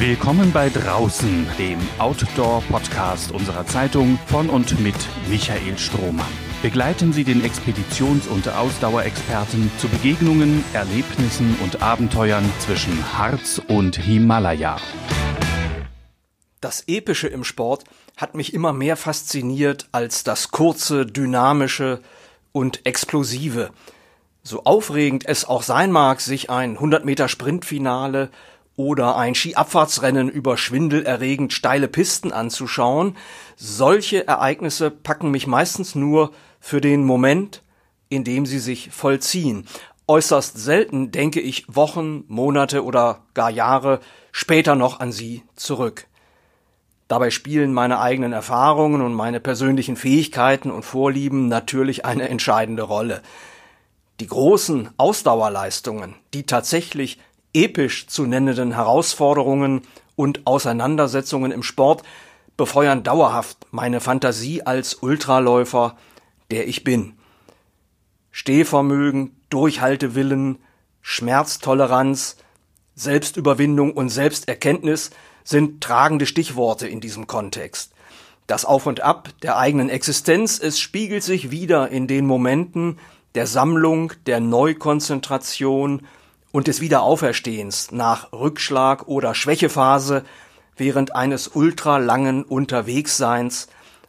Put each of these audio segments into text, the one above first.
Willkommen bei Draußen, dem Outdoor-Podcast unserer Zeitung von und mit Michael Strohmann. Begleiten Sie den Expeditions- und Ausdauerexperten zu Begegnungen, Erlebnissen und Abenteuern zwischen Harz und Himalaya. Das Epische im Sport hat mich immer mehr fasziniert als das kurze, dynamische und explosive. So aufregend es auch sein mag, sich ein 100 Meter Sprintfinale oder ein Skiabfahrtsrennen über schwindelerregend steile Pisten anzuschauen, solche Ereignisse packen mich meistens nur für den Moment, in dem sie sich vollziehen. Äußerst selten denke ich Wochen, Monate oder gar Jahre später noch an sie zurück. Dabei spielen meine eigenen Erfahrungen und meine persönlichen Fähigkeiten und Vorlieben natürlich eine entscheidende Rolle. Die großen Ausdauerleistungen, die tatsächlich episch zu nennenden Herausforderungen und Auseinandersetzungen im Sport befeuern dauerhaft meine Fantasie als Ultraläufer, der ich bin. Stehvermögen, Durchhaltewillen, Schmerztoleranz, Selbstüberwindung und Selbsterkenntnis sind tragende Stichworte in diesem Kontext. Das Auf und Ab der eigenen Existenz, es spiegelt sich wieder in den Momenten der Sammlung, der Neukonzentration und des Wiederauferstehens nach Rückschlag oder Schwächephase während eines ultralangen Unterwegsseins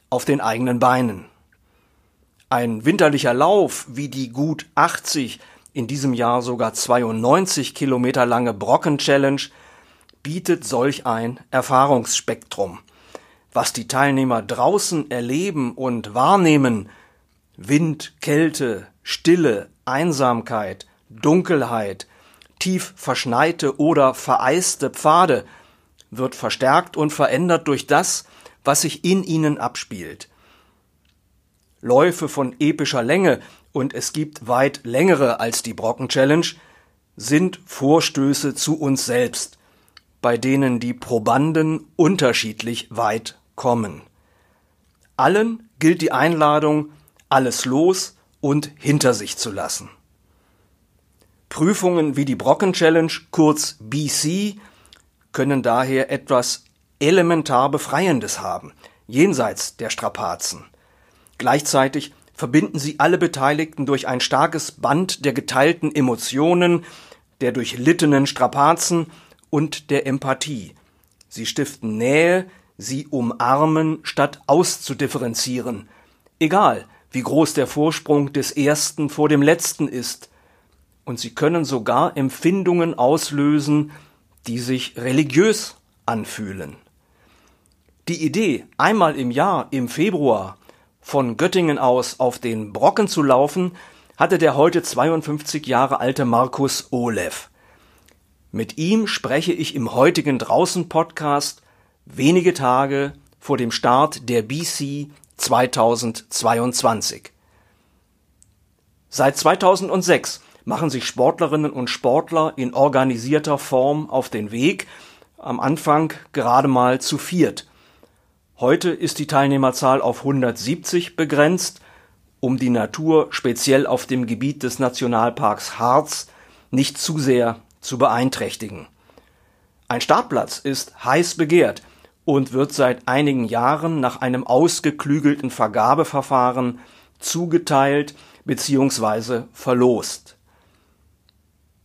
auf den eigenen Beinen. Ein winterlicher Lauf wie die gut 80, in diesem Jahr sogar 92 Kilometer lange Brocken Challenge bietet solch ein Erfahrungsspektrum. Was die Teilnehmer draußen erleben und wahrnehmen, Wind, Kälte, Stille, Einsamkeit, Dunkelheit, tief verschneite oder vereiste Pfade, wird verstärkt und verändert durch das, was sich in ihnen abspielt. Läufe von epischer Länge, und es gibt weit längere als die Brocken Challenge, sind Vorstöße zu uns selbst, bei denen die Probanden unterschiedlich weit kommen. Allen gilt die Einladung, alles los und hinter sich zu lassen. Prüfungen wie die Brocken Challenge, kurz BC, können daher etwas elementar Befreiendes haben, jenseits der Strapazen. Gleichzeitig verbinden sie alle Beteiligten durch ein starkes Band der geteilten Emotionen, der durchlittenen Strapazen und der Empathie. Sie stiften Nähe, sie umarmen, statt auszudifferenzieren. Egal, wie groß der Vorsprung des Ersten vor dem Letzten ist. Und sie können sogar Empfindungen auslösen, die sich religiös anfühlen. Die Idee, einmal im Jahr, im Februar, von Göttingen aus auf den Brocken zu laufen, hatte der heute 52 Jahre alte Markus Olev. Mit ihm spreche ich im heutigen Draußen Podcast wenige Tage vor dem Start der BC 2022. Seit 2006 machen sich Sportlerinnen und Sportler in organisierter Form auf den Weg, am Anfang gerade mal zu viert. Heute ist die Teilnehmerzahl auf 170 begrenzt, um die Natur speziell auf dem Gebiet des Nationalparks Harz nicht zu sehr zu beeinträchtigen. Ein Startplatz ist heiß begehrt und wird seit einigen Jahren nach einem ausgeklügelten Vergabeverfahren zugeteilt bzw. verlost.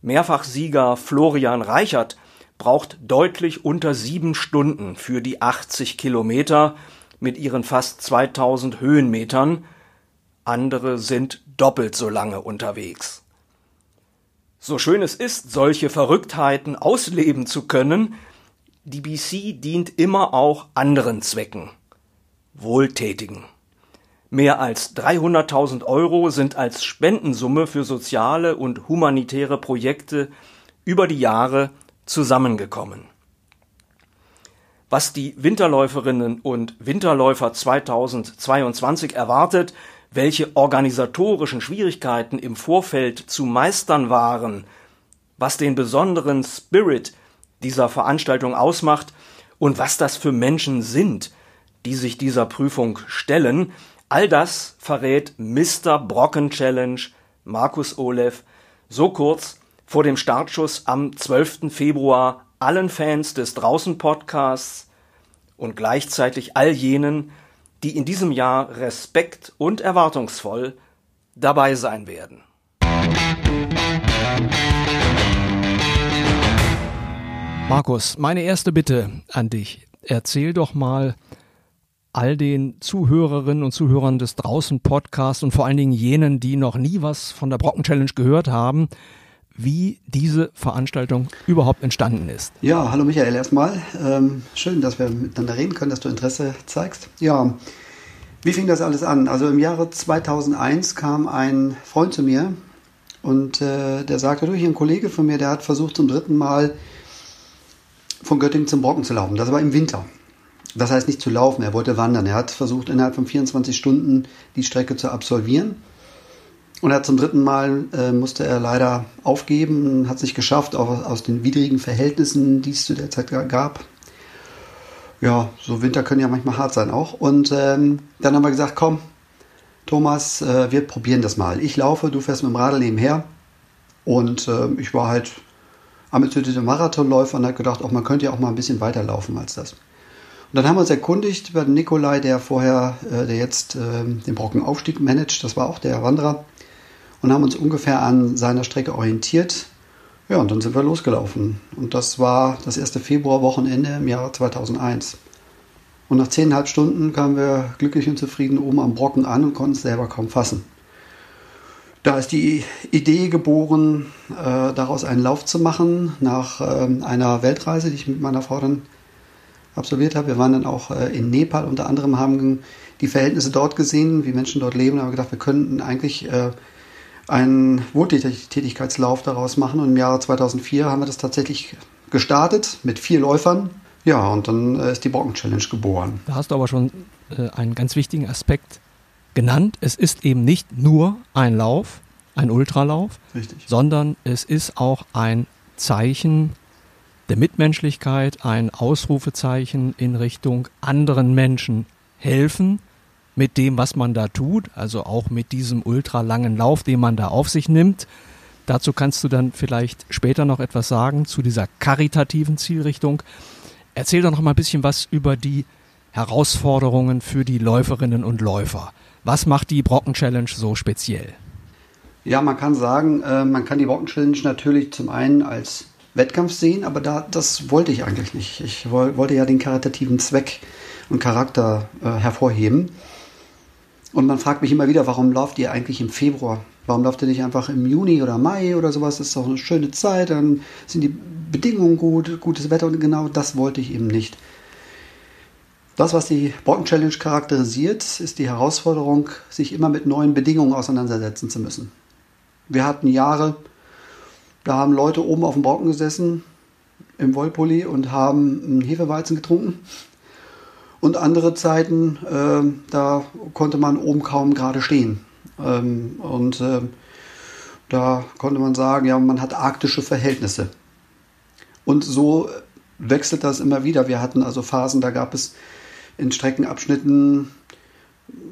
Mehrfachsieger Florian Reichert braucht deutlich unter sieben Stunden für die 80 Kilometer mit ihren fast 2000 Höhenmetern. Andere sind doppelt so lange unterwegs. So schön es ist, solche Verrücktheiten ausleben zu können, die BC dient immer auch anderen Zwecken. Wohltätigen. Mehr als 300.000 Euro sind als Spendensumme für soziale und humanitäre Projekte über die Jahre zusammengekommen. Was die Winterläuferinnen und Winterläufer 2022 erwartet, welche organisatorischen Schwierigkeiten im Vorfeld zu meistern waren, was den besonderen Spirit dieser Veranstaltung ausmacht und was das für Menschen sind, die sich dieser Prüfung stellen, all das verrät Mr. Brocken Challenge Markus Olev so kurz vor dem Startschuss am 12. Februar allen Fans des Draußen-Podcasts und gleichzeitig all jenen, die in diesem Jahr respekt und erwartungsvoll dabei sein werden. Markus, meine erste Bitte an dich. Erzähl doch mal all den Zuhörerinnen und Zuhörern des Draußen Podcasts und vor allen Dingen jenen, die noch nie was von der Brocken Challenge gehört haben, wie diese Veranstaltung überhaupt entstanden ist. Ja, hallo Michael erstmal. Ähm, schön, dass wir miteinander reden können, dass du Interesse zeigst. Ja, wie fing das alles an? Also im Jahre 2001 kam ein Freund zu mir und äh, der sagte, du, hier ein Kollege von mir, der hat versucht zum dritten Mal von Göttingen zum Brocken zu laufen. Das war im Winter. Das heißt nicht zu laufen, er wollte wandern. Er hat versucht innerhalb von 24 Stunden die Strecke zu absolvieren. Und er hat zum dritten Mal äh, musste er leider aufgeben, hat es nicht geschafft, auch aus den widrigen Verhältnissen, die es zu der Zeit gab. Ja, so Winter können ja manchmal hart sein auch. Und ähm, dann haben wir gesagt, komm, Thomas, äh, wir probieren das mal. Ich laufe, du fährst mit dem Radl nebenher. Und äh, ich war halt ambitionierter Marathonläufer und hat gedacht, auch man könnte ja auch mal ein bisschen weiterlaufen als das. Und dann haben wir uns erkundigt bei Nikolai, der vorher, äh, der jetzt äh, den Brockenaufstieg managt, das war auch der Wanderer und haben uns ungefähr an seiner Strecke orientiert. Ja, und dann sind wir losgelaufen. Und das war das erste Februarwochenende im Jahr 2001. Und nach zehneinhalb Stunden kamen wir glücklich und zufrieden oben am Brocken an und konnten es selber kaum fassen. Da ist die Idee geboren, äh, daraus einen Lauf zu machen, nach äh, einer Weltreise, die ich mit meiner Frau dann absolviert habe. Wir waren dann auch äh, in Nepal unter anderem, haben die Verhältnisse dort gesehen, wie Menschen dort leben, haben gedacht, wir könnten eigentlich äh, einen Wohltätigkeitslauf daraus machen. Und im Jahre 2004 haben wir das tatsächlich gestartet mit vier Läufern. Ja, und dann äh, ist die Brocken Challenge geboren. Da hast du aber schon einen ganz wichtigen Aspekt genannt. Es ist eben nicht nur ein Lauf, ein Ultralauf, Richtig. sondern es ist auch ein Zeichen der Mitmenschlichkeit, ein Ausrufezeichen in Richtung anderen Menschen helfen mit dem, was man da tut, also auch mit diesem ultralangen Lauf, den man da auf sich nimmt. Dazu kannst du dann vielleicht später noch etwas sagen zu dieser karitativen Zielrichtung. Erzähl doch noch mal ein bisschen was über die Herausforderungen für die Läuferinnen und Läufer. Was macht die Brocken Challenge so speziell? Ja, man kann sagen, äh, man kann die Brocken Challenge natürlich zum einen als Wettkampf sehen, aber da, das wollte ich eigentlich nicht. Ich wollte ja den karitativen Zweck und Charakter äh, hervorheben. Und man fragt mich immer wieder, warum lauft ihr eigentlich im Februar? Warum lauft ihr nicht einfach im Juni oder Mai oder sowas? Das ist doch eine schöne Zeit, dann sind die Bedingungen gut, gutes Wetter und genau das wollte ich eben nicht. Das, was die Brocken Challenge charakterisiert, ist die Herausforderung, sich immer mit neuen Bedingungen auseinandersetzen zu müssen. Wir hatten Jahre, da haben Leute oben auf dem Brocken gesessen im Wollpulli und haben einen Hefeweizen getrunken und andere Zeiten, äh, da konnte man oben kaum gerade stehen. Ähm, und äh, da konnte man sagen, ja, man hat arktische Verhältnisse. Und so wechselt das immer wieder. Wir hatten also Phasen, da gab es in Streckenabschnitten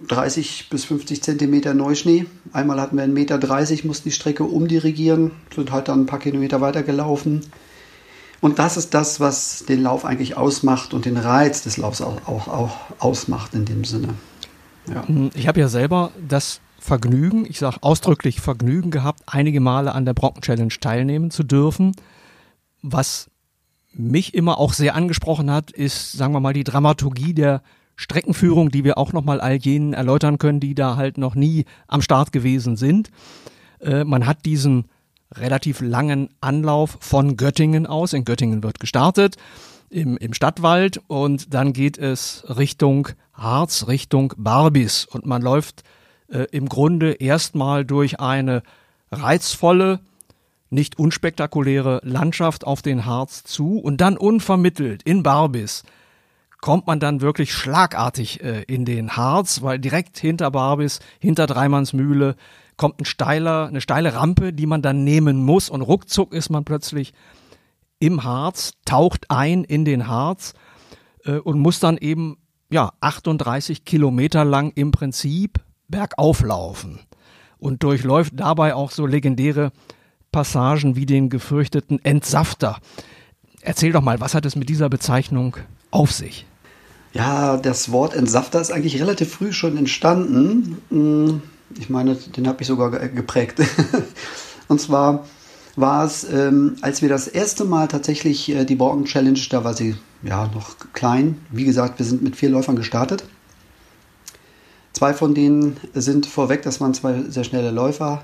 30 bis 50 Zentimeter Neuschnee. Einmal hatten wir 1,30 Meter, mussten die Strecke umdirigieren, sind halt dann ein paar Kilometer weiter gelaufen. Und das ist das, was den Lauf eigentlich ausmacht und den Reiz des Laufs auch, auch, auch ausmacht in dem Sinne. Ja. Ich habe ja selber das Vergnügen, ich sage ausdrücklich Vergnügen gehabt, einige Male an der Brocken Challenge teilnehmen zu dürfen. Was mich immer auch sehr angesprochen hat, ist, sagen wir mal, die Dramaturgie der Streckenführung, die wir auch nochmal all jenen erläutern können, die da halt noch nie am Start gewesen sind. Äh, man hat diesen relativ langen Anlauf von Göttingen aus. In Göttingen wird gestartet im, im Stadtwald und dann geht es Richtung Harz, Richtung Barbis und man läuft äh, im Grunde erstmal durch eine reizvolle, nicht unspektakuläre Landschaft auf den Harz zu und dann unvermittelt in Barbis kommt man dann wirklich schlagartig äh, in den Harz, weil direkt hinter Barbis, hinter Dreimannsmühle kommt ein steiler, eine steile Rampe, die man dann nehmen muss und ruckzuck ist man plötzlich im Harz, taucht ein in den Harz äh, und muss dann eben ja 38 Kilometer lang im Prinzip bergauf laufen und durchläuft dabei auch so legendäre Passagen wie den gefürchteten Entsafter. Erzähl doch mal, was hat es mit dieser Bezeichnung auf sich? Ja, das Wort Entsafter ist eigentlich relativ früh schon entstanden. Hm, ich meine, den habe ich sogar geprägt. Und zwar war es, ähm, als wir das erste Mal tatsächlich äh, die Borken Challenge, da war sie ja noch klein. Wie gesagt, wir sind mit vier Läufern gestartet. Zwei von denen sind vorweg, das waren zwei sehr schnelle Läufer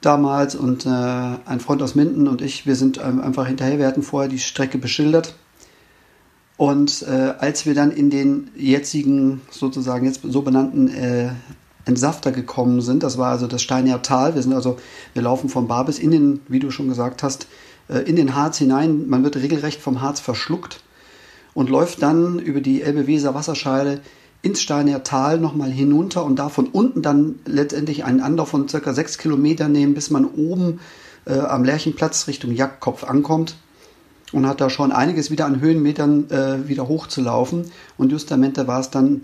damals und äh, ein Freund aus Minden und ich, wir sind ähm, einfach hinterher. Wir hatten vorher die Strecke beschildert. Und äh, als wir dann in den jetzigen, sozusagen jetzt so benannten äh, Entsafter gekommen sind. Das war also das Steinier Tal. Wir sind also, wir laufen vom Barbis in den, wie du schon gesagt hast, äh, in den Harz hinein. Man wird regelrecht vom Harz verschluckt und läuft dann über die Elbe-Weser Wasserscheide ins Steinier Tal nochmal hinunter und da von unten dann letztendlich einen Anlauf von circa sechs Kilometern nehmen, bis man oben äh, am Lerchenplatz Richtung Jagdkopf ankommt und hat da schon einiges wieder an Höhenmetern äh, wieder hochzulaufen. Und justamente war es dann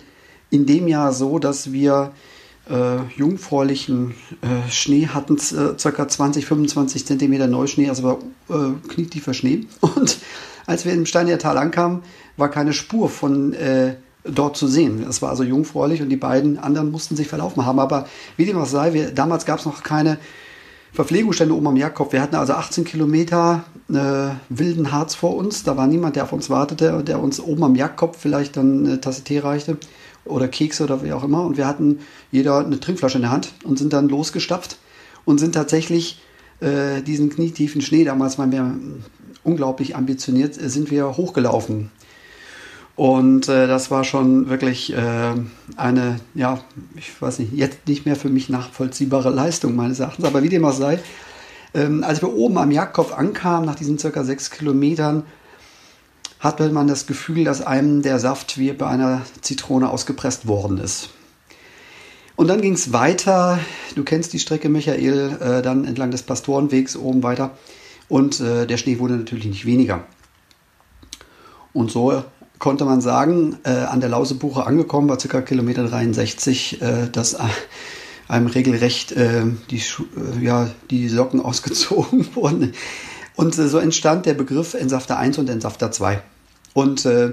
in dem Jahr so, dass wir äh, jungfräulichen äh, Schnee hatten, ca. 20, 25 Zentimeter Neuschnee, also war äh, knietiefer Schnee. Und als wir im Steiniertal ankamen, war keine Spur von äh, dort zu sehen. Es war also jungfräulich und die beiden anderen mussten sich verlaufen haben. Aber wie dem auch sei, wir, damals gab es noch keine Verpflegungsstände oben am Jagdkopf. Wir hatten also 18 Kilometer äh, wilden Harz vor uns. Da war niemand, der auf uns wartete, der uns oben am Jagdkopf vielleicht dann eine Tasse Tee reichte oder Kekse oder wie auch immer. Und wir hatten jeder eine Trinkflasche in der Hand und sind dann losgestapft und sind tatsächlich äh, diesen knietiefen Schnee, damals waren wir unglaublich ambitioniert, äh, sind wir hochgelaufen. Und äh, das war schon wirklich äh, eine, ja, ich weiß nicht, jetzt nicht mehr für mich nachvollziehbare Leistung meines Erachtens, aber wie dem auch sei, ähm, als wir oben am Jagdkopf ankamen, nach diesen circa sechs Kilometern, hatte man das Gefühl, dass einem der Saft wie bei einer Zitrone ausgepresst worden ist. Und dann ging es weiter. Du kennst die Strecke, Michael, äh, dann entlang des Pastorenwegs oben weiter. Und äh, der Schnee wurde natürlich nicht weniger. Und so konnte man sagen, äh, an der Lausebuche angekommen, bei ca. Kilometer 63, äh, dass einem regelrecht äh, die, äh, ja, die Socken ausgezogen wurden. Und so entstand der Begriff Entsafter 1 und Entsafter 2. Und äh,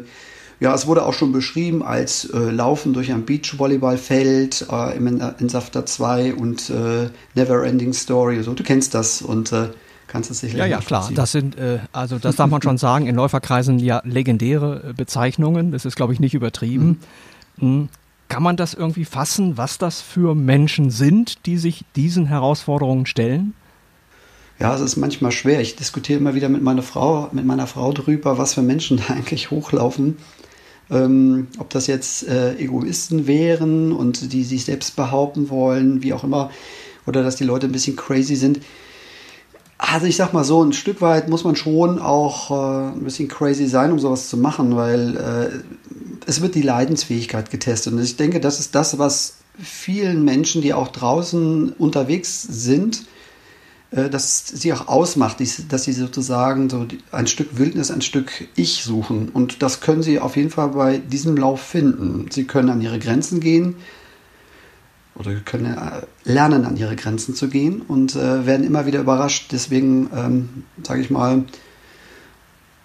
ja, es wurde auch schon beschrieben als äh, Laufen durch ein Beachvolleyballfeld äh, im Entsafter 2 und äh, Never Ending Story. So, du kennst das und äh, kannst es sicherlich Ja, ja, klar. Das sind, äh, also das darf man schon sagen, in Läuferkreisen ja legendäre äh, Bezeichnungen. Das ist, glaube ich, nicht übertrieben. Mhm. Mhm. Kann man das irgendwie fassen, was das für Menschen sind, die sich diesen Herausforderungen stellen? Ja, es ist manchmal schwer. Ich diskutiere immer wieder mit meiner Frau, mit meiner Frau drüber, was für Menschen da eigentlich hochlaufen. Ähm, ob das jetzt äh, Egoisten wären und die sich selbst behaupten wollen, wie auch immer, oder dass die Leute ein bisschen crazy sind. Also ich sag mal so, ein Stück weit muss man schon auch äh, ein bisschen crazy sein, um sowas zu machen, weil äh, es wird die Leidensfähigkeit getestet. Und ich denke, das ist das, was vielen Menschen, die auch draußen unterwegs sind, äh, dass sie auch ausmacht, dass sie sozusagen so ein Stück Wildnis, ein Stück Ich suchen. Und das können sie auf jeden Fall bei diesem Lauf finden. Sie können an ihre Grenzen gehen oder können äh, lernen, an ihre Grenzen zu gehen und äh, werden immer wieder überrascht. Deswegen ähm, sage ich mal,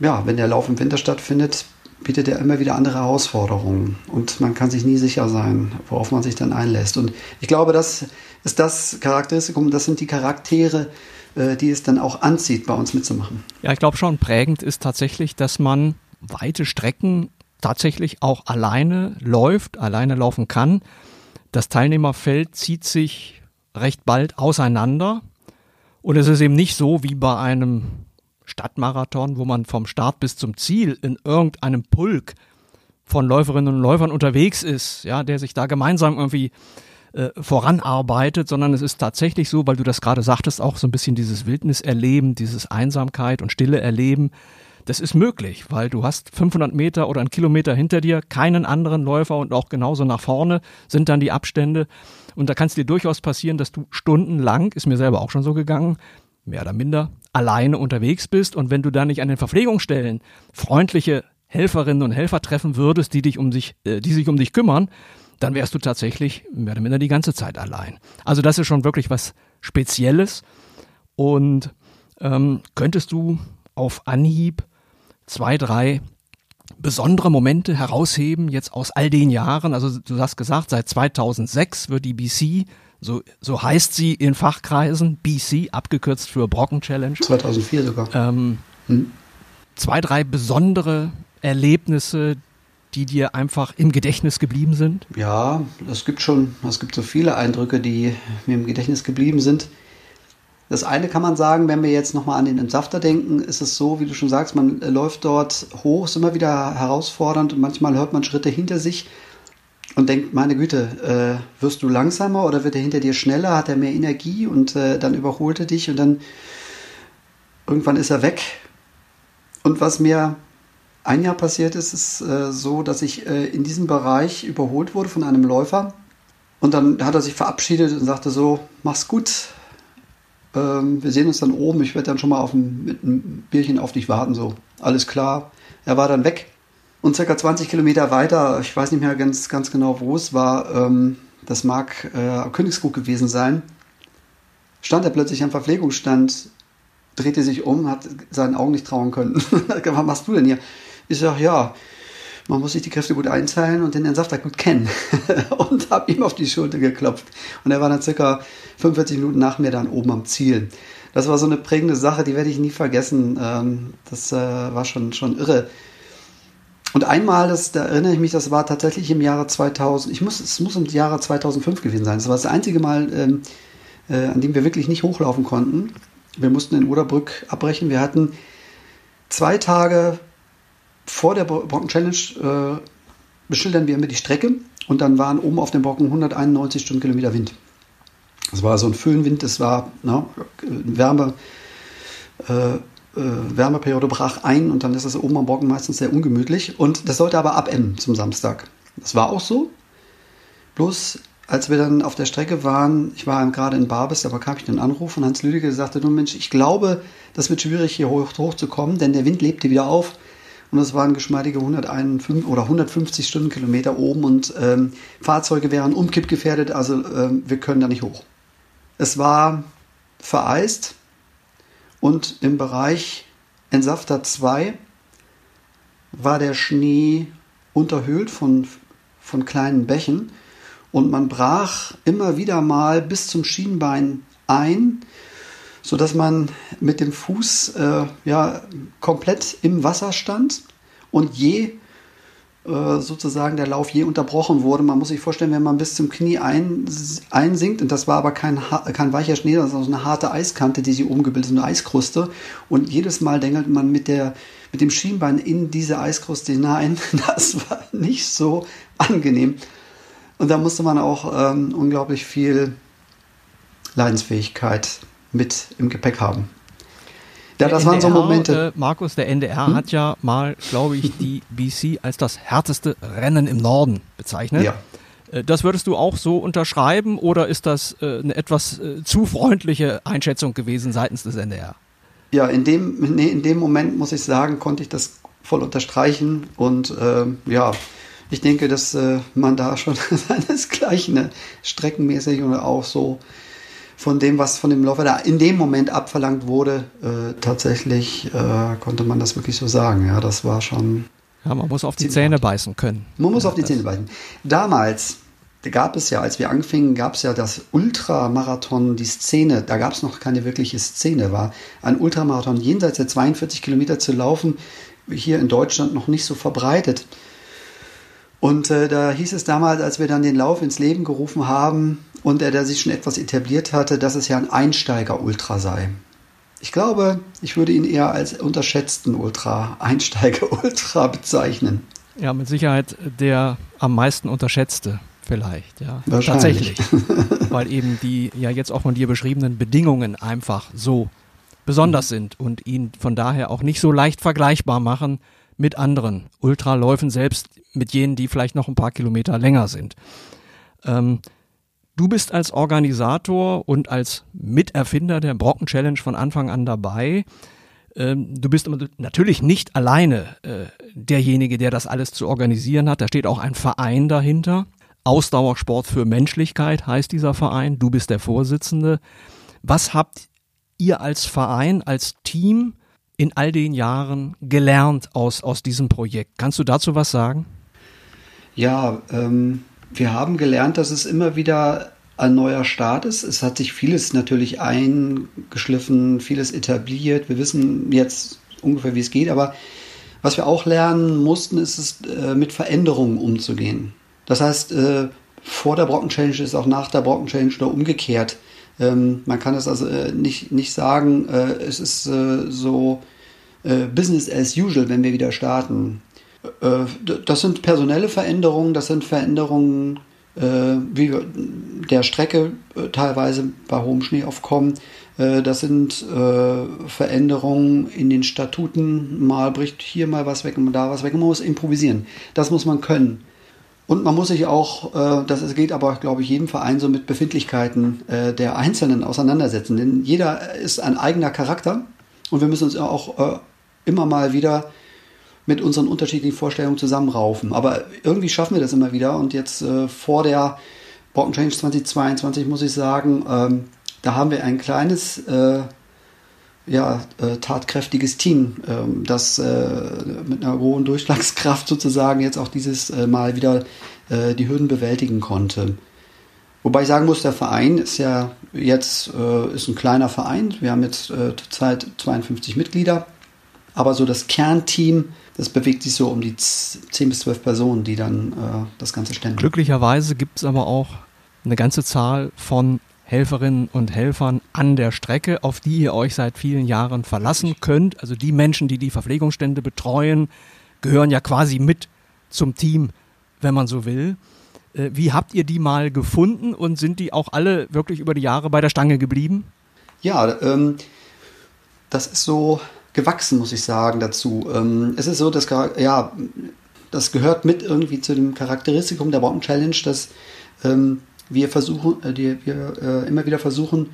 ja, wenn der Lauf im Winter stattfindet, bietet er immer wieder andere Herausforderungen und man kann sich nie sicher sein, worauf man sich dann einlässt. Und ich glaube, das ist das Charakteristikum, das sind die Charaktere, äh, die es dann auch anzieht, bei uns mitzumachen. Ja, ich glaube schon, prägend ist tatsächlich, dass man weite Strecken tatsächlich auch alleine läuft, alleine laufen kann. Das Teilnehmerfeld zieht sich recht bald auseinander und es ist eben nicht so wie bei einem Stadtmarathon, wo man vom Start bis zum Ziel in irgendeinem Pulk von Läuferinnen und Läufern unterwegs ist, ja, der sich da gemeinsam irgendwie äh, voranarbeitet, sondern es ist tatsächlich so, weil du das gerade sagtest, auch so ein bisschen dieses Wildniserleben, dieses Einsamkeit und Stille erleben. Das ist möglich, weil du hast 500 Meter oder einen Kilometer hinter dir keinen anderen Läufer und auch genauso nach vorne sind dann die Abstände. Und da kann es dir durchaus passieren, dass du stundenlang, ist mir selber auch schon so gegangen, mehr oder minder alleine unterwegs bist und wenn du da nicht an den Verpflegungsstellen freundliche Helferinnen und Helfer treffen würdest, die dich um sich, äh, die sich um dich kümmern, dann wärst du tatsächlich mehr oder minder die ganze Zeit allein. Also das ist schon wirklich was Spezielles. Und ähm, könntest du auf Anhieb zwei, drei besondere Momente herausheben jetzt aus all den Jahren? Also du hast gesagt, seit 2006 wird die BC, so, so heißt sie in Fachkreisen, BC, abgekürzt für Brocken Challenge. 2004 sogar. Ähm, hm. Zwei, drei besondere Erlebnisse, die dir einfach im Gedächtnis geblieben sind? Ja, es gibt schon, es gibt so viele Eindrücke, die mir im Gedächtnis geblieben sind. Das eine kann man sagen, wenn wir jetzt nochmal an den Entsafter denken, ist es so, wie du schon sagst, man läuft dort hoch, ist immer wieder herausfordernd und manchmal hört man Schritte hinter sich und denkt, meine Güte, äh, wirst du langsamer oder wird er hinter dir schneller, hat er mehr Energie und äh, dann überholt er dich und dann irgendwann ist er weg. Und was mir ein Jahr passiert ist, ist äh, so, dass ich äh, in diesem Bereich überholt wurde von einem Läufer. Und dann hat er sich verabschiedet und sagte so, mach's gut. Ähm, wir sehen uns dann oben. Ich werde dann schon mal auf ein, mit einem Bierchen auf dich warten. So, alles klar. Er war dann weg. Und circa 20 Kilometer weiter, ich weiß nicht mehr ganz, ganz genau, wo es war, ähm, das mag äh, Königsgut gewesen sein, stand er plötzlich am Verpflegungsstand, drehte sich um, hat seinen Augen nicht trauen können. Was machst du denn hier? Ich sage, ja, man muss sich die Kräfte gut einteilen und den Entsafter gut kennen. und habe ihm auf die Schulter geklopft. Und er war dann circa 45 Minuten nach mir dann oben am Ziel. Das war so eine prägende Sache, die werde ich nie vergessen. Ähm, das äh, war schon, schon irre. Und einmal, das, da erinnere ich mich, das war tatsächlich im Jahre 2000, ich muss, es muss im Jahre 2005 gewesen sein. Das war das einzige Mal, ähm, äh, an dem wir wirklich nicht hochlaufen konnten. Wir mussten in Oderbrück abbrechen. Wir hatten zwei Tage vor der Brocken Challenge äh, beschildern wir immer die Strecke und dann waren oben auf dem Brocken 191 Stundenkilometer Wind. Das war so ein Föhnwind, das war na, Wärme, äh, äh, Wärmeperiode brach ein und dann ist es oben am Brocken meistens sehr ungemütlich und das sollte aber abenden zum Samstag. Das war auch so. Bloß als wir dann auf der Strecke waren, ich war gerade in Barbes, da bekam ich einen Anruf von Hans Lüdecke, sagte, du Mensch, ich glaube, das wird schwierig, hier hoch, hoch zu kommen, denn der Wind lebte wieder auf und es waren geschmeidige 151 oder 150 Stundenkilometer oben und ähm, Fahrzeuge wären umkippgefährdet, also ähm, wir können da nicht hoch. Es war vereist und im Bereich Entsafter 2 war der Schnee unterhöhlt von, von kleinen Bächen und man brach immer wieder mal bis zum Schienbein ein so dass man mit dem Fuß äh, ja komplett im Wasser stand und je äh, sozusagen der Lauf je unterbrochen wurde. Man muss sich vorstellen, wenn man bis zum Knie ein, einsinkt, und das war aber kein, kein weicher Schnee, war so eine harte Eiskante, die sich oben gebildet hat, eine Eiskruste. Und jedes Mal dengelt man mit, der, mit dem Schienbein in diese Eiskruste hinein. Das war nicht so angenehm. Und da musste man auch ähm, unglaublich viel Leidensfähigkeit mit im Gepäck haben. Ja, das NDR, waren so Momente. Äh, Markus, der NDR hm? hat ja mal, glaube ich, die BC als das härteste Rennen im Norden bezeichnet. Ja. Äh, das würdest du auch so unterschreiben oder ist das äh, eine etwas äh, zu freundliche Einschätzung gewesen seitens des NDR? Ja, in dem, nee, in dem Moment muss ich sagen, konnte ich das voll unterstreichen und ähm, ja, ich denke, dass äh, man da schon seinesgleichen ne, streckenmäßig oder auch so von dem, was von dem Läufer da in dem Moment abverlangt wurde, äh, tatsächlich äh, konnte man das wirklich so sagen. Ja, das war schon. Ja, man muss auf die Zähne hart. beißen können. Man muss ja, auf die Zähne beißen. Damals gab es ja, als wir anfingen, gab es ja das Ultramarathon, die Szene. Da gab es noch keine wirkliche Szene, war ein Ultramarathon jenseits der 42 Kilometer zu laufen, hier in Deutschland noch nicht so verbreitet. Und äh, da hieß es damals, als wir dann den Lauf ins Leben gerufen haben und er der sich schon etwas etabliert hatte, dass es ja ein Einsteiger-Ultra sei. Ich glaube, ich würde ihn eher als unterschätzten Ultra, Einsteiger-Ultra bezeichnen. Ja, mit Sicherheit der am meisten unterschätzte vielleicht, ja. Tatsächlich. Weil eben die ja jetzt auch von dir beschriebenen Bedingungen einfach so besonders sind und ihn von daher auch nicht so leicht vergleichbar machen mit anderen Ultraläufen, selbst mit jenen, die vielleicht noch ein paar Kilometer länger sind. Ähm, du bist als Organisator und als Miterfinder der Brocken Challenge von Anfang an dabei. Ähm, du bist natürlich nicht alleine äh, derjenige, der das alles zu organisieren hat. Da steht auch ein Verein dahinter. Ausdauersport für Menschlichkeit heißt dieser Verein. Du bist der Vorsitzende. Was habt ihr als Verein, als Team in all den Jahren gelernt aus, aus diesem Projekt? Kannst du dazu was sagen? Ja, ähm, wir haben gelernt, dass es immer wieder ein neuer Start ist. Es hat sich vieles natürlich eingeschliffen, vieles etabliert. Wir wissen jetzt ungefähr, wie es geht, aber was wir auch lernen mussten, ist es, äh, mit Veränderungen umzugehen. Das heißt, äh, vor der Brocken Challenge ist auch nach der Brocken Challenge oder umgekehrt. Ähm, man kann es also äh, nicht, nicht sagen, äh, es ist äh, so äh, Business as usual, wenn wir wieder starten. Das sind personelle Veränderungen, das sind Veränderungen wie der Strecke teilweise bei hohem Schneeaufkommen. Das sind Veränderungen in den Statuten. Mal bricht hier mal was weg und da was weg. Man muss improvisieren. Das muss man können. Und man muss sich auch, äh, das geht aber, glaube ich, jedem Verein so mit Befindlichkeiten äh, der Einzelnen auseinandersetzen. Denn jeder ist ein eigener Charakter und wir müssen uns auch äh, immer mal wieder mit unseren unterschiedlichen Vorstellungen zusammenraufen. Aber irgendwie schaffen wir das immer wieder. Und jetzt äh, vor der Broken Change 2022 muss ich sagen, ähm, da haben wir ein kleines äh, ja, äh, tatkräftiges Team, ähm, das äh, mit einer hohen Durchschlagskraft sozusagen jetzt auch dieses äh, Mal wieder äh, die Hürden bewältigen konnte. Wobei ich sagen muss, der Verein ist ja jetzt ist ein kleiner Verein. Wir haben jetzt zurzeit 52 Mitglieder. Aber so das Kernteam, das bewegt sich so um die 10 bis 12 Personen, die dann das Ganze stellen. Glücklicherweise gibt es aber auch eine ganze Zahl von Helferinnen und Helfern an der Strecke, auf die ihr euch seit vielen Jahren verlassen könnt. Also die Menschen, die die Verpflegungsstände betreuen, gehören ja quasi mit zum Team, wenn man so will. Äh, wie habt ihr die mal gefunden und sind die auch alle wirklich über die Jahre bei der Stange geblieben? Ja, ähm, das ist so gewachsen, muss ich sagen, dazu. Ähm, es ist so, dass ja, das gehört mit irgendwie zu dem Charakteristikum der Bomben Challenge, dass ähm, wir versuchen, äh, die, wir äh, immer wieder versuchen,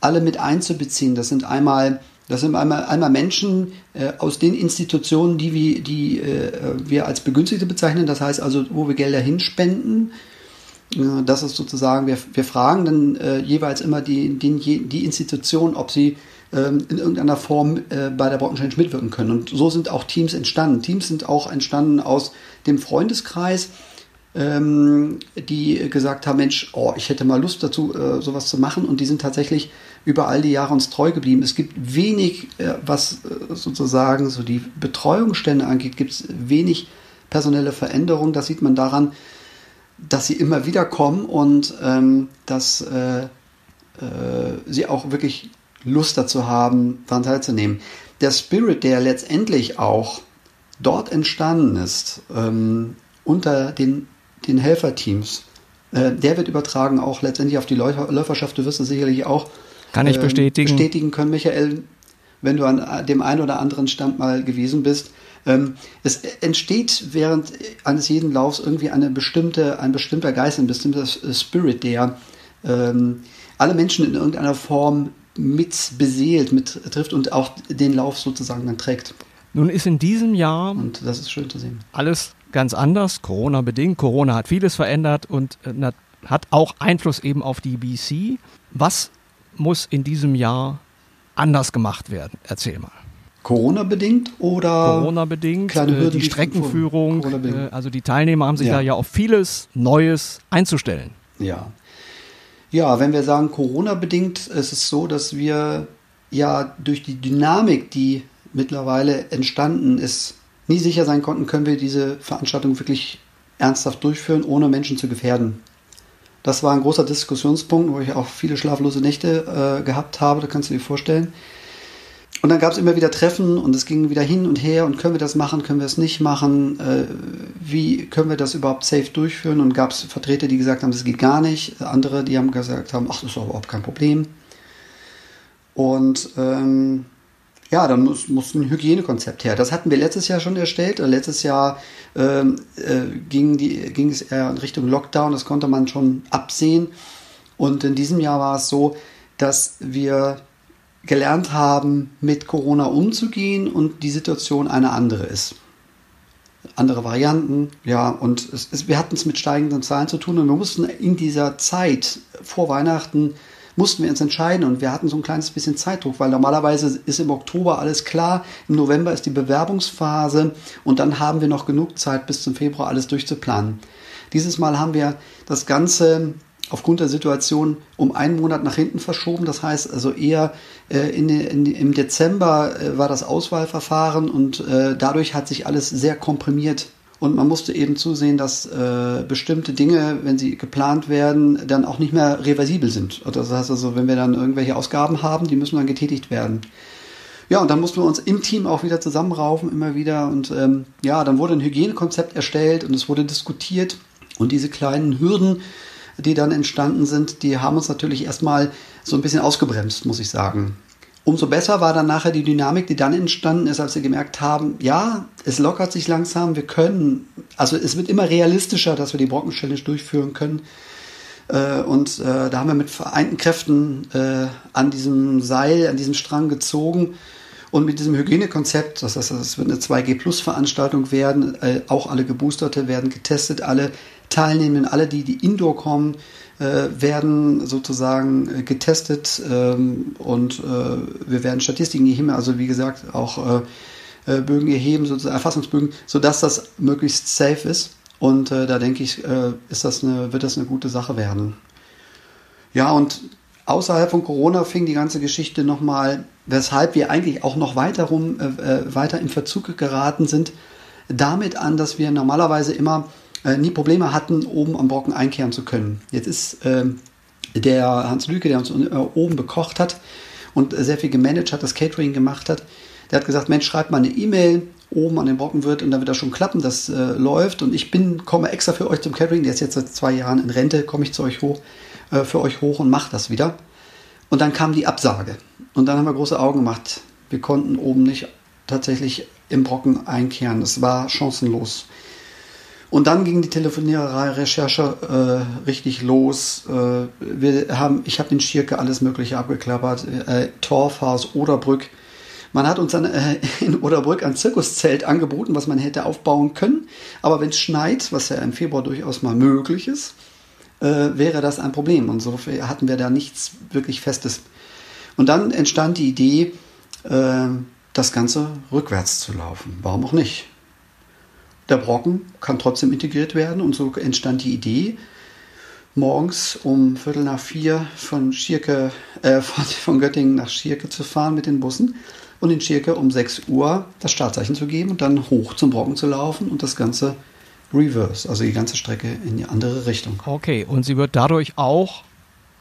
alle mit einzubeziehen. Das sind einmal, das sind einmal, einmal Menschen äh, aus den Institutionen, die, wir, die äh, wir als Begünstigte bezeichnen, das heißt also, wo wir Gelder hinspenden. Äh, das ist sozusagen, wir, wir fragen dann äh, jeweils immer die, die, die Institution, ob sie ähm, in irgendeiner Form bei der Brocken Challenge mitwirken können. Und so sind auch Teams entstanden. Teams sind auch entstanden aus dem Freundeskreis ähm, die gesagt haben, Mensch, oh, ich hätte mal Lust dazu, äh, sowas zu machen. Und die sind tatsächlich über all die Jahre uns treu geblieben. Es gibt wenig, äh, was äh, sozusagen so die Betreuungsstände angeht, gibt es wenig personelle Veränderungen. Das sieht man daran, dass sie immer wieder kommen und ähm, dass äh, äh, sie auch wirklich Lust dazu haben, daran teilzunehmen. Der Spirit, der letztendlich auch dort entstanden ist, ähm, unter den den Helferteams. Äh, der wird übertragen auch letztendlich auf die Läufer, Läuferschaft. Du wirst es sicherlich auch Kann ich äh, bestätigen. bestätigen können, Michael, wenn du an dem einen oder anderen Stand mal gewesen bist. Ähm, es entsteht während eines jeden Laufs irgendwie eine bestimmte, ein bestimmter Geist, ein bestimmter Spirit, der ähm, alle Menschen in irgendeiner Form mit beseelt, mit trifft und auch den Lauf sozusagen dann trägt. Nun ist in diesem Jahr und das ist schön zu sehen. Alles ganz anders, Corona bedingt. Corona hat vieles verändert und äh, hat auch Einfluss eben auf die BC. Was muss in diesem Jahr anders gemacht werden? Erzähl mal. Corona bedingt oder Corona bedingt äh, die Streckenführung äh, also die Teilnehmer haben sich ja. da ja auf vieles Neues einzustellen. Ja. Ja, wenn wir sagen Corona bedingt, ist es so, dass wir ja durch die Dynamik, die mittlerweile entstanden ist, nie sicher sein konnten, können wir diese Veranstaltung wirklich ernsthaft durchführen, ohne Menschen zu gefährden. Das war ein großer Diskussionspunkt, wo ich auch viele schlaflose Nächte äh, gehabt habe, da kannst du dir vorstellen. Und dann gab es immer wieder Treffen und es ging wieder hin und her und können wir das machen, können wir es nicht machen, äh, wie können wir das überhaupt safe durchführen und gab es Vertreter, die gesagt haben, das geht gar nicht, andere, die haben gesagt haben, ach, das ist überhaupt kein Problem. Und ähm, ja, dann muss, muss ein Hygienekonzept her. Das hatten wir letztes Jahr schon erstellt. Letztes Jahr ähm, äh, ging, die, ging es eher in Richtung Lockdown, das konnte man schon absehen. Und in diesem Jahr war es so, dass wir gelernt haben, mit Corona umzugehen und die Situation eine andere ist. Andere Varianten, ja, und es, es, wir hatten es mit steigenden Zahlen zu tun und wir mussten in dieser Zeit vor Weihnachten mussten wir uns entscheiden und wir hatten so ein kleines bisschen Zeitdruck, weil normalerweise ist im Oktober alles klar, im November ist die Bewerbungsphase und dann haben wir noch genug Zeit bis zum Februar alles durchzuplanen. Dieses Mal haben wir das Ganze aufgrund der Situation um einen Monat nach hinten verschoben. Das heißt also eher äh, in, in, im Dezember äh, war das Auswahlverfahren und äh, dadurch hat sich alles sehr komprimiert. Und man musste eben zusehen, dass äh, bestimmte Dinge, wenn sie geplant werden, dann auch nicht mehr reversibel sind. Das heißt also, wenn wir dann irgendwelche Ausgaben haben, die müssen dann getätigt werden. Ja, und dann mussten wir uns im Team auch wieder zusammenraufen, immer wieder. Und ähm, ja, dann wurde ein Hygienekonzept erstellt und es wurde diskutiert. Und diese kleinen Hürden, die dann entstanden sind, die haben uns natürlich erstmal so ein bisschen ausgebremst, muss ich sagen. Umso besser war dann nachher die Dynamik, die dann entstanden ist, als wir gemerkt haben, ja, es lockert sich langsam, wir können, also es wird immer realistischer, dass wir die Brocken Challenge durchführen können. Äh, und äh, da haben wir mit vereinten Kräften äh, an diesem Seil, an diesem Strang gezogen. Und mit diesem Hygienekonzept, das heißt, es wird eine 2G-Plus-Veranstaltung werden, auch alle Geboosterte werden getestet, alle Teilnehmenden, alle, die, die Indoor kommen, äh, werden sozusagen äh, getestet ähm, und äh, wir werden Statistiken erheben, also wie gesagt auch äh, äh, Bögen erheben, sozusagen Erfassungsbögen, sodass das möglichst safe ist. Und äh, da denke ich, ist das eine, wird das eine gute Sache werden. Ja, und außerhalb von Corona fing die ganze Geschichte nochmal, weshalb wir eigentlich auch noch weiter, rum, weiter im Verzug geraten sind, damit an, dass wir normalerweise immer äh, nie Probleme hatten, oben am Brocken einkehren zu können. Jetzt ist äh, der Hans Lüke, der uns äh, oben bekocht hat und sehr viel gemanagt hat, das Catering gemacht hat, der hat gesagt, Mensch, schreibt mal eine E-Mail oben an den Brockenwirt und dann wird das schon klappen, das äh, läuft und ich bin, komme extra für euch zum Catering, der ist jetzt seit zwei Jahren in Rente, komme ich zu euch hoch, äh, für euch hoch und mache das wieder. Und dann kam die Absage und dann haben wir große Augen gemacht. Wir konnten oben nicht tatsächlich im Brocken einkehren. Es war chancenlos. Und dann ging die Telefoniererei-Recherche äh, richtig los. Äh, wir haben, ich habe den Schirke alles Mögliche abgeklappert. Äh, Torfhaus, Oderbrück. Man hat uns dann äh, in Oderbrück ein Zirkuszelt angeboten, was man hätte aufbauen können. Aber wenn es schneit, was ja im Februar durchaus mal möglich ist, äh, wäre das ein Problem. Und so hatten wir da nichts wirklich Festes. Und dann entstand die Idee, äh, das Ganze rückwärts zu laufen. Warum auch nicht? Der Brocken kann trotzdem integriert werden und so entstand die Idee, morgens um Viertel nach vier von Schierke, äh, von, von Göttingen nach Schierke zu fahren mit den Bussen und in Schierke um 6 Uhr das Startzeichen zu geben und dann hoch zum Brocken zu laufen und das Ganze reverse, also die ganze Strecke in die andere Richtung. Okay, und sie wird dadurch auch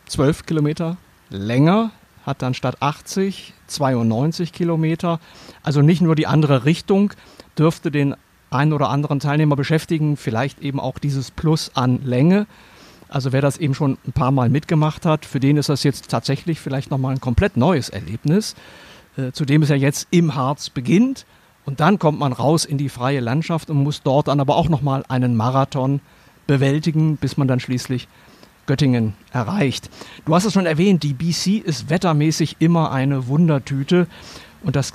12 Kilometer länger, hat dann statt 80 92 Kilometer. Also nicht nur die andere Richtung dürfte den einen oder anderen Teilnehmer beschäftigen, vielleicht eben auch dieses Plus an Länge. Also wer das eben schon ein paar Mal mitgemacht hat, für den ist das jetzt tatsächlich vielleicht nochmal ein komplett neues Erlebnis, äh, zu dem es ja jetzt im Harz beginnt. Und dann kommt man raus in die freie Landschaft und muss dort dann aber auch nochmal einen Marathon bewältigen, bis man dann schließlich Göttingen erreicht. Du hast es schon erwähnt, die BC ist wettermäßig immer eine Wundertüte und das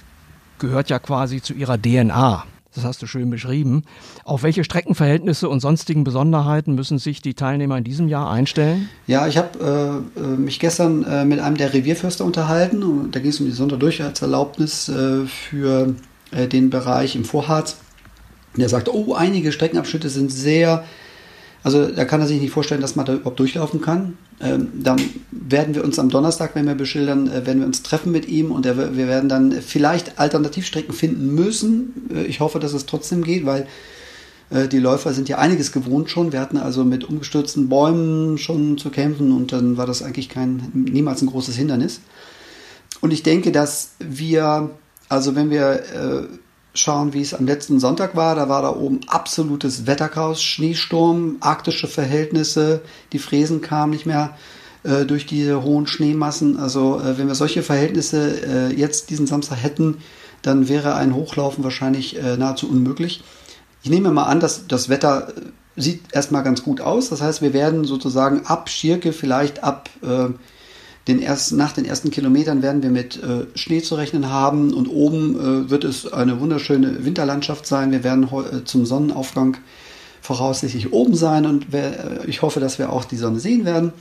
gehört ja quasi zu ihrer DNA. Das hast du schön beschrieben. Auf welche Streckenverhältnisse und sonstigen Besonderheiten müssen sich die Teilnehmer in diesem Jahr einstellen? Ja, ich habe äh, äh, mich gestern äh, mit einem der Revierförster unterhalten. Und da ging es um die Sonderdurchfahrtserlaubnis äh, für äh, den Bereich im Vorharz. Der sagt, oh, einige Streckenabschnitte sind sehr also da kann er sich nicht vorstellen, dass man da überhaupt durchlaufen kann. Ähm, dann werden wir uns am Donnerstag, wenn wir beschildern, äh, werden wir uns treffen mit ihm und wir werden dann vielleicht Alternativstrecken finden müssen. Äh, ich hoffe, dass es trotzdem geht, weil äh, die Läufer sind ja einiges gewohnt schon. Wir hatten also mit umgestürzten Bäumen schon zu kämpfen und dann war das eigentlich kein, niemals ein großes Hindernis. Und ich denke, dass wir, also wenn wir schauen, wie es am letzten Sonntag war. Da war da oben absolutes Wetterchaos, Schneesturm, arktische Verhältnisse. Die Fräsen kamen nicht mehr äh, durch diese hohen Schneemassen. Also äh, wenn wir solche Verhältnisse äh, jetzt diesen Samstag hätten, dann wäre ein Hochlaufen wahrscheinlich äh, nahezu unmöglich. Ich nehme mal an, dass das Wetter äh, sieht erstmal ganz gut aus. Das heißt, wir werden sozusagen ab Schirke vielleicht ab äh, den ersten, nach den ersten Kilometern werden wir mit äh, Schnee zu rechnen haben und oben äh, wird es eine wunderschöne Winterlandschaft sein. Wir werden äh, zum Sonnenaufgang voraussichtlich oben sein und wer, äh, ich hoffe, dass wir auch die Sonne sehen werden.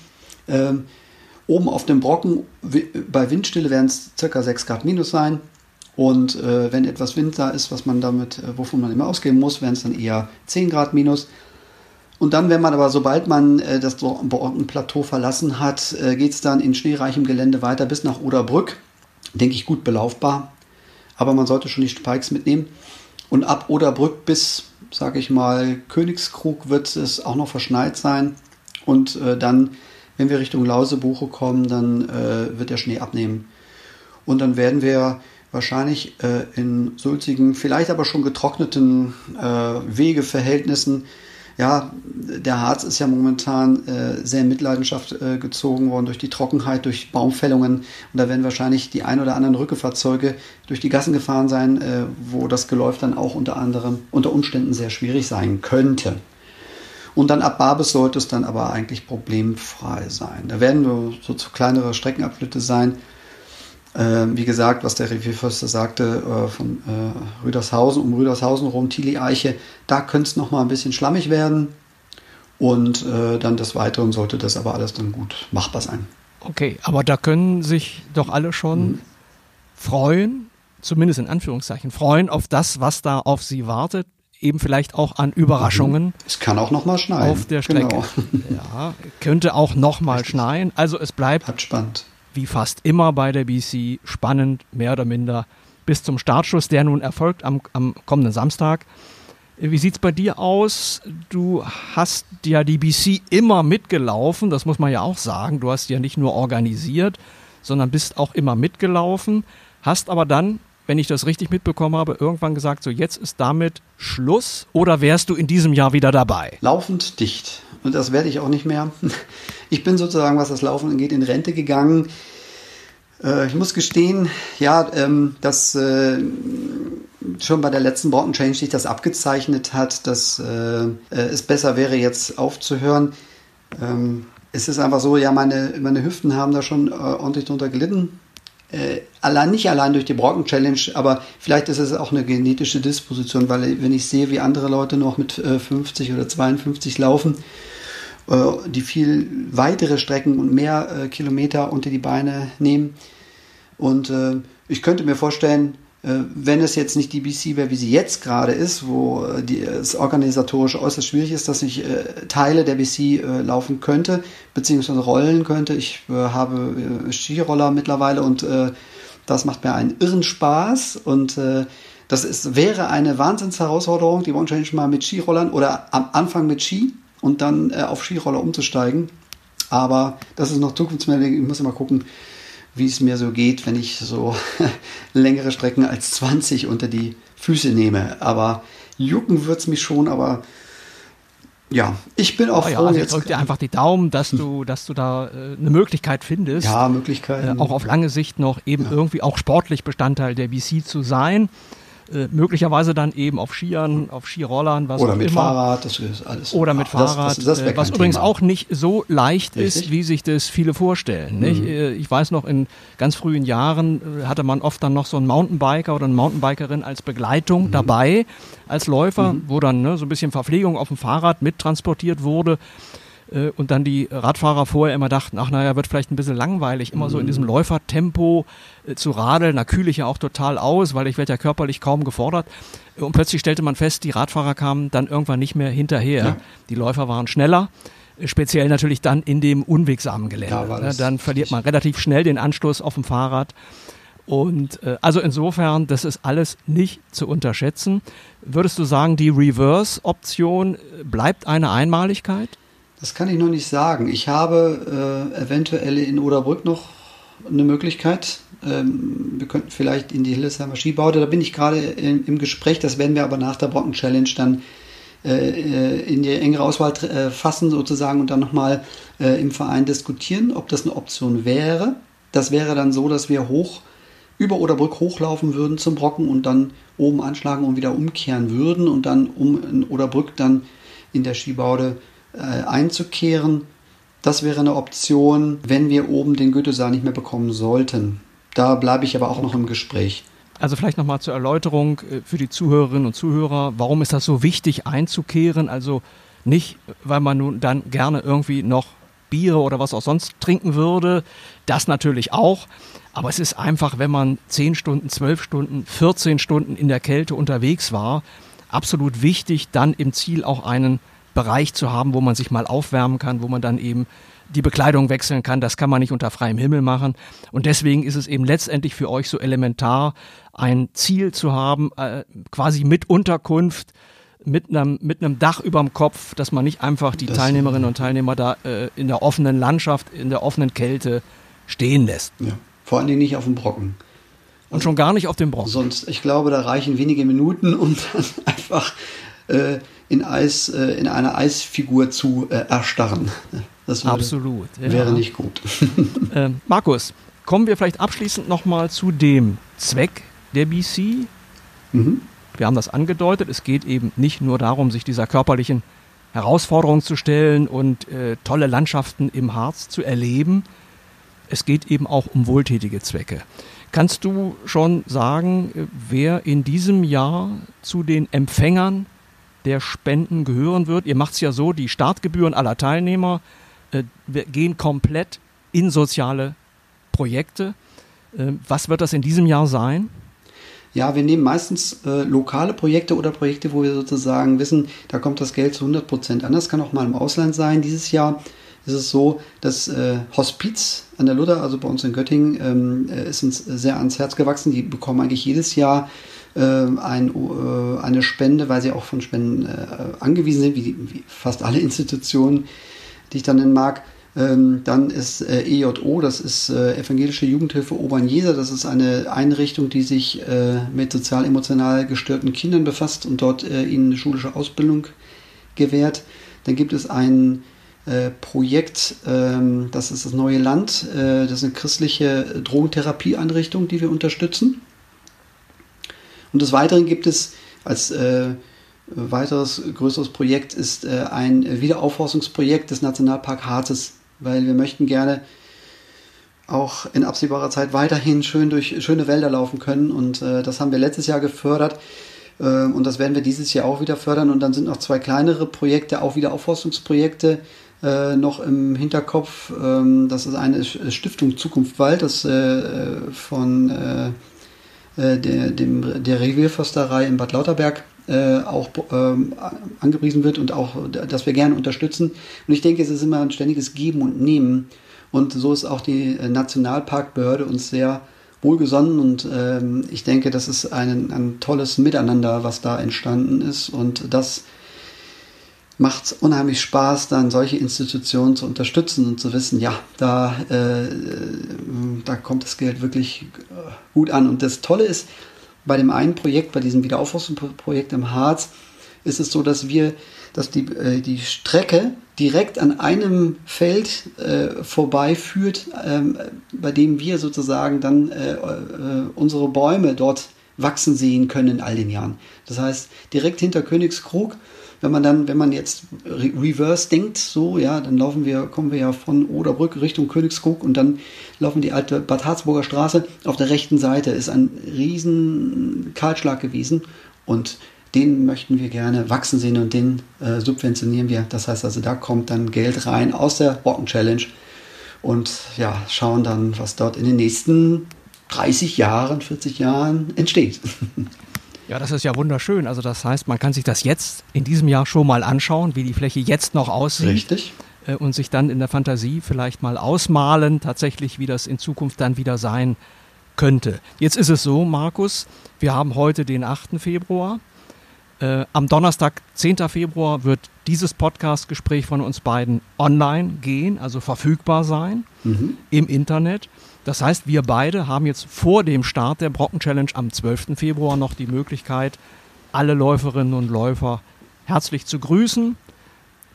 Ähm, Oben auf dem Brocken, bei Windstille werden es circa 6 Grad minus sein. Und äh, wenn etwas Wind da ist, was man damit, äh, wovon man immer ausgehen muss, wären es dann eher 10 Grad minus. Und dann, wenn man aber, sobald man äh, das Brockenplateau verlassen hat, äh, geht es dann in schneereichem Gelände weiter bis nach Oderbrück. Denke ich, gut belaufbar. Aber man sollte schon die Spikes mitnehmen. Und ab Oderbrück bis, sage ich mal, Königskrug wird es auch noch verschneit sein. Und äh, dann, wenn wir Richtung Lausebuche kommen, dann äh, wird der Schnee abnehmen. Und dann werden wir wahrscheinlich äh, in sulzigen, vielleicht aber schon getrockneten äh, Wegeverhältnissen. Ja, der Harz ist ja momentan äh, sehr in Mitleidenschaft äh, gezogen worden durch die Trockenheit, durch Baumfällungen. Und da werden wahrscheinlich die ein oder anderen Rückefahrzeuge durch die Gassen gefahren sein, äh, wo das Geläuf dann auch unter anderem unter Umständen sehr schwierig sein könnte. Und dann ab Babes sollte es dann aber eigentlich problemfrei sein. Da werden nur so, so kleinere Streckenabschnitte sein, wie gesagt, was der Revierförster sagte, äh, von äh, Rüdershausen, um Rüdershausen rum, Tilly-Eiche, da könnte es nochmal ein bisschen schlammig werden. Und äh, dann des Weiteren sollte das aber alles dann gut machbar sein. Okay, aber da können sich doch alle schon mhm. freuen, zumindest in Anführungszeichen, freuen auf das, was da auf sie wartet. Eben vielleicht auch an Überraschungen. Mhm. Es kann auch nochmal schneien. Auf der Strecke. Genau. Ja, könnte auch nochmal schneien. Also es bleibt, bleibt spannend wie fast immer bei der BC spannend, mehr oder minder bis zum Startschuss, der nun erfolgt am, am kommenden Samstag. Wie sieht es bei dir aus? Du hast ja die BC immer mitgelaufen, das muss man ja auch sagen. Du hast ja nicht nur organisiert, sondern bist auch immer mitgelaufen, hast aber dann, wenn ich das richtig mitbekommen habe, irgendwann gesagt, so jetzt ist damit Schluss oder wärst du in diesem Jahr wieder dabei? Laufend dicht. Und das werde ich auch nicht mehr. Ich bin sozusagen, was das Laufen angeht, in Rente gegangen. Äh, ich muss gestehen, ja, ähm, dass äh, schon bei der letzten Brocken Change sich das abgezeichnet hat, dass äh, es besser wäre, jetzt aufzuhören. Ähm, es ist einfach so, ja, meine, meine Hüften haben da schon ordentlich drunter gelitten. Äh, allein nicht allein durch die Brocken Challenge, aber vielleicht ist es auch eine genetische Disposition, weil wenn ich sehe, wie andere Leute noch mit äh, 50 oder 52 laufen, äh, die viel weitere Strecken und mehr äh, Kilometer unter die Beine nehmen. Und äh, ich könnte mir vorstellen, wenn es jetzt nicht die BC wäre, wie sie jetzt gerade ist, wo die, es organisatorisch äußerst schwierig ist, dass ich äh, Teile der BC äh, laufen könnte, beziehungsweise rollen könnte. Ich äh, habe Skiroller mittlerweile und das macht mir einen irren Spaß und das ist, wäre eine Wahnsinnsherausforderung, die One Change mal mit Skirollern oder am Anfang mit Ski und dann äh, auf Skiroller umzusteigen. Aber das ist noch Zukunftsmeldung. Ich muss immer gucken, wie es mir so geht, wenn ich so längere Strecken als 20 unter die Füße nehme. Aber jucken wird es mich schon, aber ja, ich bin auch oh, froh. Ja, also jetzt drück dir einfach die Daumen, dass du, dass du da äh, eine Möglichkeit findest. Ja, Möglichkeiten. Äh, auch auf lange Sicht noch eben ja. irgendwie auch sportlich Bestandteil der BC zu sein. Äh, möglicherweise dann eben auf Skiern, auf Skirollern, was Oder mit immer. Fahrrad, das ist alles. Oder mit Fahrrad, das, das, das äh, was übrigens Thema. auch nicht so leicht Richtig? ist, wie sich das viele vorstellen. Mhm. Äh, ich weiß noch, in ganz frühen Jahren hatte man oft dann noch so einen Mountainbiker oder eine Mountainbikerin als Begleitung mhm. dabei, als Läufer, mhm. wo dann ne, so ein bisschen Verpflegung auf dem Fahrrad mittransportiert wurde. Äh, und dann die Radfahrer vorher immer dachten, ach naja, wird vielleicht ein bisschen langweilig, immer so in diesem mhm. Läufertempo äh, zu radeln. Da kühle ich ja auch total aus, weil ich werde ja körperlich kaum gefordert. Und plötzlich stellte man fest, die Radfahrer kamen dann irgendwann nicht mehr hinterher. Ja. Die Läufer waren schneller äh, speziell natürlich dann in dem unwegsamen Gelände. Da ne? dann verliert man relativ schnell den Anstoß auf dem Fahrrad. Und äh, also insofern, das ist alles nicht zu unterschätzen. Würdest du sagen, die Reverse-Option bleibt eine Einmaligkeit? Das kann ich noch nicht sagen. Ich habe äh, eventuell in Oderbrück noch eine Möglichkeit. Ähm, wir könnten vielleicht in die Hillesheimer Skibaude, da bin ich gerade im, im, Gespräch, das werden wir aber nach der Brocken Challenge dann äh, äh, in die engere Auswahl äh, fassen sozusagen und dann nochmal im Verein diskutieren, ob das eine Option wäre. Das wäre dann so, dass wir hoch über Oderbrück hochlaufen würden zum Brocken und dann oben anschlagen und wieder umkehren würden und dann um in Oderbrück dann in der Skibaude einzukehren. Das wäre eine Option, wenn wir oben den Goethesaal nicht mehr bekommen sollten. Da bleibe ich aber auch noch im Gespräch. Also vielleicht nochmal zur Erläuterung äh, für die Zuhörerinnen und Zuhörer, warum ist das so wichtig einzukehren? Also nicht, weil man nun dann gerne irgendwie noch Biere oder was auch sonst trinken würde. Das natürlich auch. Aber es ist einfach, wenn man 10 Stunden, 12 Stunden, 14 Stunden in der Kälte unterwegs war, absolut wichtig, dann im Ziel auch einen Bereich zu haben, wo man sich mal aufwärmen kann, wo man dann eben die Bekleidung wechseln kann. Das kann man nicht unter freiem Himmel machen. Und deswegen ist es eben letztendlich für euch so elementar, ein Ziel zu haben, äh, quasi mit Unterkunft, mit einem, mit einem Dach überm Kopf, dass man nicht einfach die das Teilnehmerinnen und Teilnehmer da äh, in der offenen Landschaft, in der offenen Kälte stehen lässt. Ja. Vor allen Dingen nicht auf dem Brocken. Und schon gar nicht auf dem Brocken. Sonst, ich glaube, da reichen wenige Minuten, um dann einfach äh, in Eis, äh, in eine Eisfigur zu äh, erstarren. Das würde, Absolut. Ja. wäre nicht gut. Ähm, Markus, kommen wir vielleicht abschließend nochmal zu dem Zweck der BC. Mhm. Wir haben das angedeutet. Es geht eben nicht nur darum, sich dieser körperlichen Herausforderung zu stellen und äh, tolle Landschaften im Harz zu erleben. Es geht eben auch um wohltätige Zwecke. Kannst du schon sagen, äh, wer in diesem Jahr zu den Empfängern der Spenden gehören wird? Ihr macht es ja so, die Startgebühren aller Teilnehmer äh, gehen komplett in soziale Projekte. Äh, was wird das in diesem Jahr sein? Ja, wir nehmen meistens äh, lokale Projekte oder Projekte, wo wir sozusagen wissen, da kommt das Geld zu 100 Prozent an. Das kann auch mal im Ausland sein. Dieses Jahr ist es so, dass äh, Hospiz an der Luther, also bei uns in Göttingen, ähm, äh, ist uns sehr ans Herz gewachsen. Die bekommen eigentlich jedes Jahr ein, äh, eine Spende, weil sie auch von Spenden äh, angewiesen sind, wie, wie, fast alle Institutionen, die ich dann nennen mag. Ähm, dann ist äh, EJO, das ist Evangelische Jugendhilfe Obernjeser. Das ist eine Einrichtung, die sich mit sozial-emotional gestörten Kindern befasst und dort ihnen eine schulische Ausbildung gewährt. Dann gibt es ein Projekt, ähm, das ist das Neue Land. Das ist eine christliche Drogentherapieeinrichtung, die wir unterstützen. Und des Weiteren gibt es als weiteres größeres Projekt ist ein Wiederaufforstungsprojekt des Nationalpark Harzes weil wir möchten gerne auch in absehbarer Zeit weiterhin schön durch schöne Wälder laufen können. Und äh, das haben wir letztes Jahr gefördert. Äh, und das werden wir dieses Jahr auch wieder fördern. Und dann sind noch zwei kleinere Projekte, auch wieder Aufforstungsprojekte, äh, noch im Hinterkopf. Ähm, das ist eine Stiftung Zukunft Wald, das äh, von äh, der, dem, der Revierförsterei in Bad Lauterberg äh, auch ähm, angepriesen wird und auch, dass wir gerne unterstützen. Und ich denke, es ist immer ein ständiges Geben und Nehmen. Und so ist auch die äh, Nationalparkbehörde uns sehr wohlgesonnen und ähm, ich denke, das ist ein, ein tolles Miteinander, was da entstanden ist und das macht unheimlich Spaß, dann solche Institutionen zu unterstützen und zu wissen, ja, da, äh, da kommt das Geld wirklich gut an. Und das Tolle ist, bei dem einen Projekt, bei diesem Wiederaufforstungsprojekt im Harz, ist es so, dass wir, dass die, äh, die Strecke direkt an einem Feld äh, vorbeiführt, ähm, bei dem wir sozusagen dann äh, äh, unsere Bäume dort wachsen sehen können in all den Jahren. Das heißt, direkt hinter Königskrug wenn man dann, wenn man jetzt reverse denkt, so, ja, dann laufen wir, kommen wir ja von Oderbrück Richtung Königskrug und dann laufen die alte Bad Harzburger Straße. Auf der rechten Seite ist ein riesen Kahlschlag gewesen und den möchten wir gerne wachsen sehen und den äh, subventionieren wir. Das heißt also, da kommt dann Geld rein aus der Brocken Challenge und ja, schauen dann, was dort in den nächsten 30 Jahren, 40 Jahren entsteht. Ja, das ist ja wunderschön. Also das heißt, man kann sich das jetzt in diesem Jahr schon mal anschauen, wie die Fläche jetzt noch aussieht. Richtig. Äh, und sich dann in der Fantasie vielleicht mal ausmalen, tatsächlich, wie das in Zukunft dann wieder sein könnte. Jetzt ist es so, Markus, wir haben heute den 8. Februar. Äh, am Donnerstag, 10. Februar, wird dieses Podcast-Gespräch von uns beiden online gehen, also verfügbar sein mhm. im Internet. Das heißt, wir beide haben jetzt vor dem Start der Brocken Challenge am 12. Februar noch die Möglichkeit, alle Läuferinnen und Läufer herzlich zu grüßen,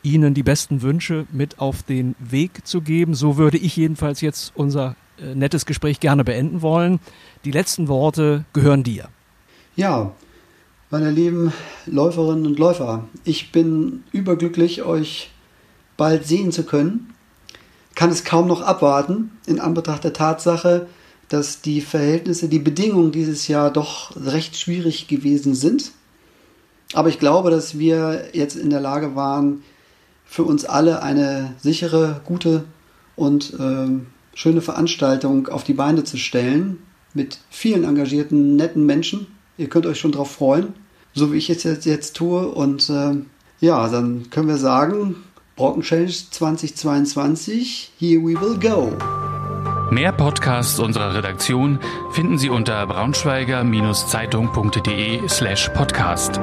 ihnen die besten Wünsche mit auf den Weg zu geben. So würde ich jedenfalls jetzt unser äh, nettes Gespräch gerne beenden wollen. Die letzten Worte gehören dir. Ja, meine lieben Läuferinnen und Läufer, ich bin überglücklich, euch bald sehen zu können kann es kaum noch abwarten, in Anbetracht der Tatsache, dass die Verhältnisse, die Bedingungen dieses Jahr doch recht schwierig gewesen sind. Aber ich glaube, dass wir jetzt in der Lage waren, für uns alle eine sichere, gute und ähm, schöne Veranstaltung auf die Beine zu stellen mit vielen engagierten, netten Menschen. Ihr könnt euch schon darauf freuen, so wie ich es jetzt, jetzt tue. Und äh, ja, dann können wir sagen, Brocken Challenge 2022, here we will go. Mehr Podcasts unserer Redaktion finden Sie unter braunschweiger-zeitung.de slash podcast.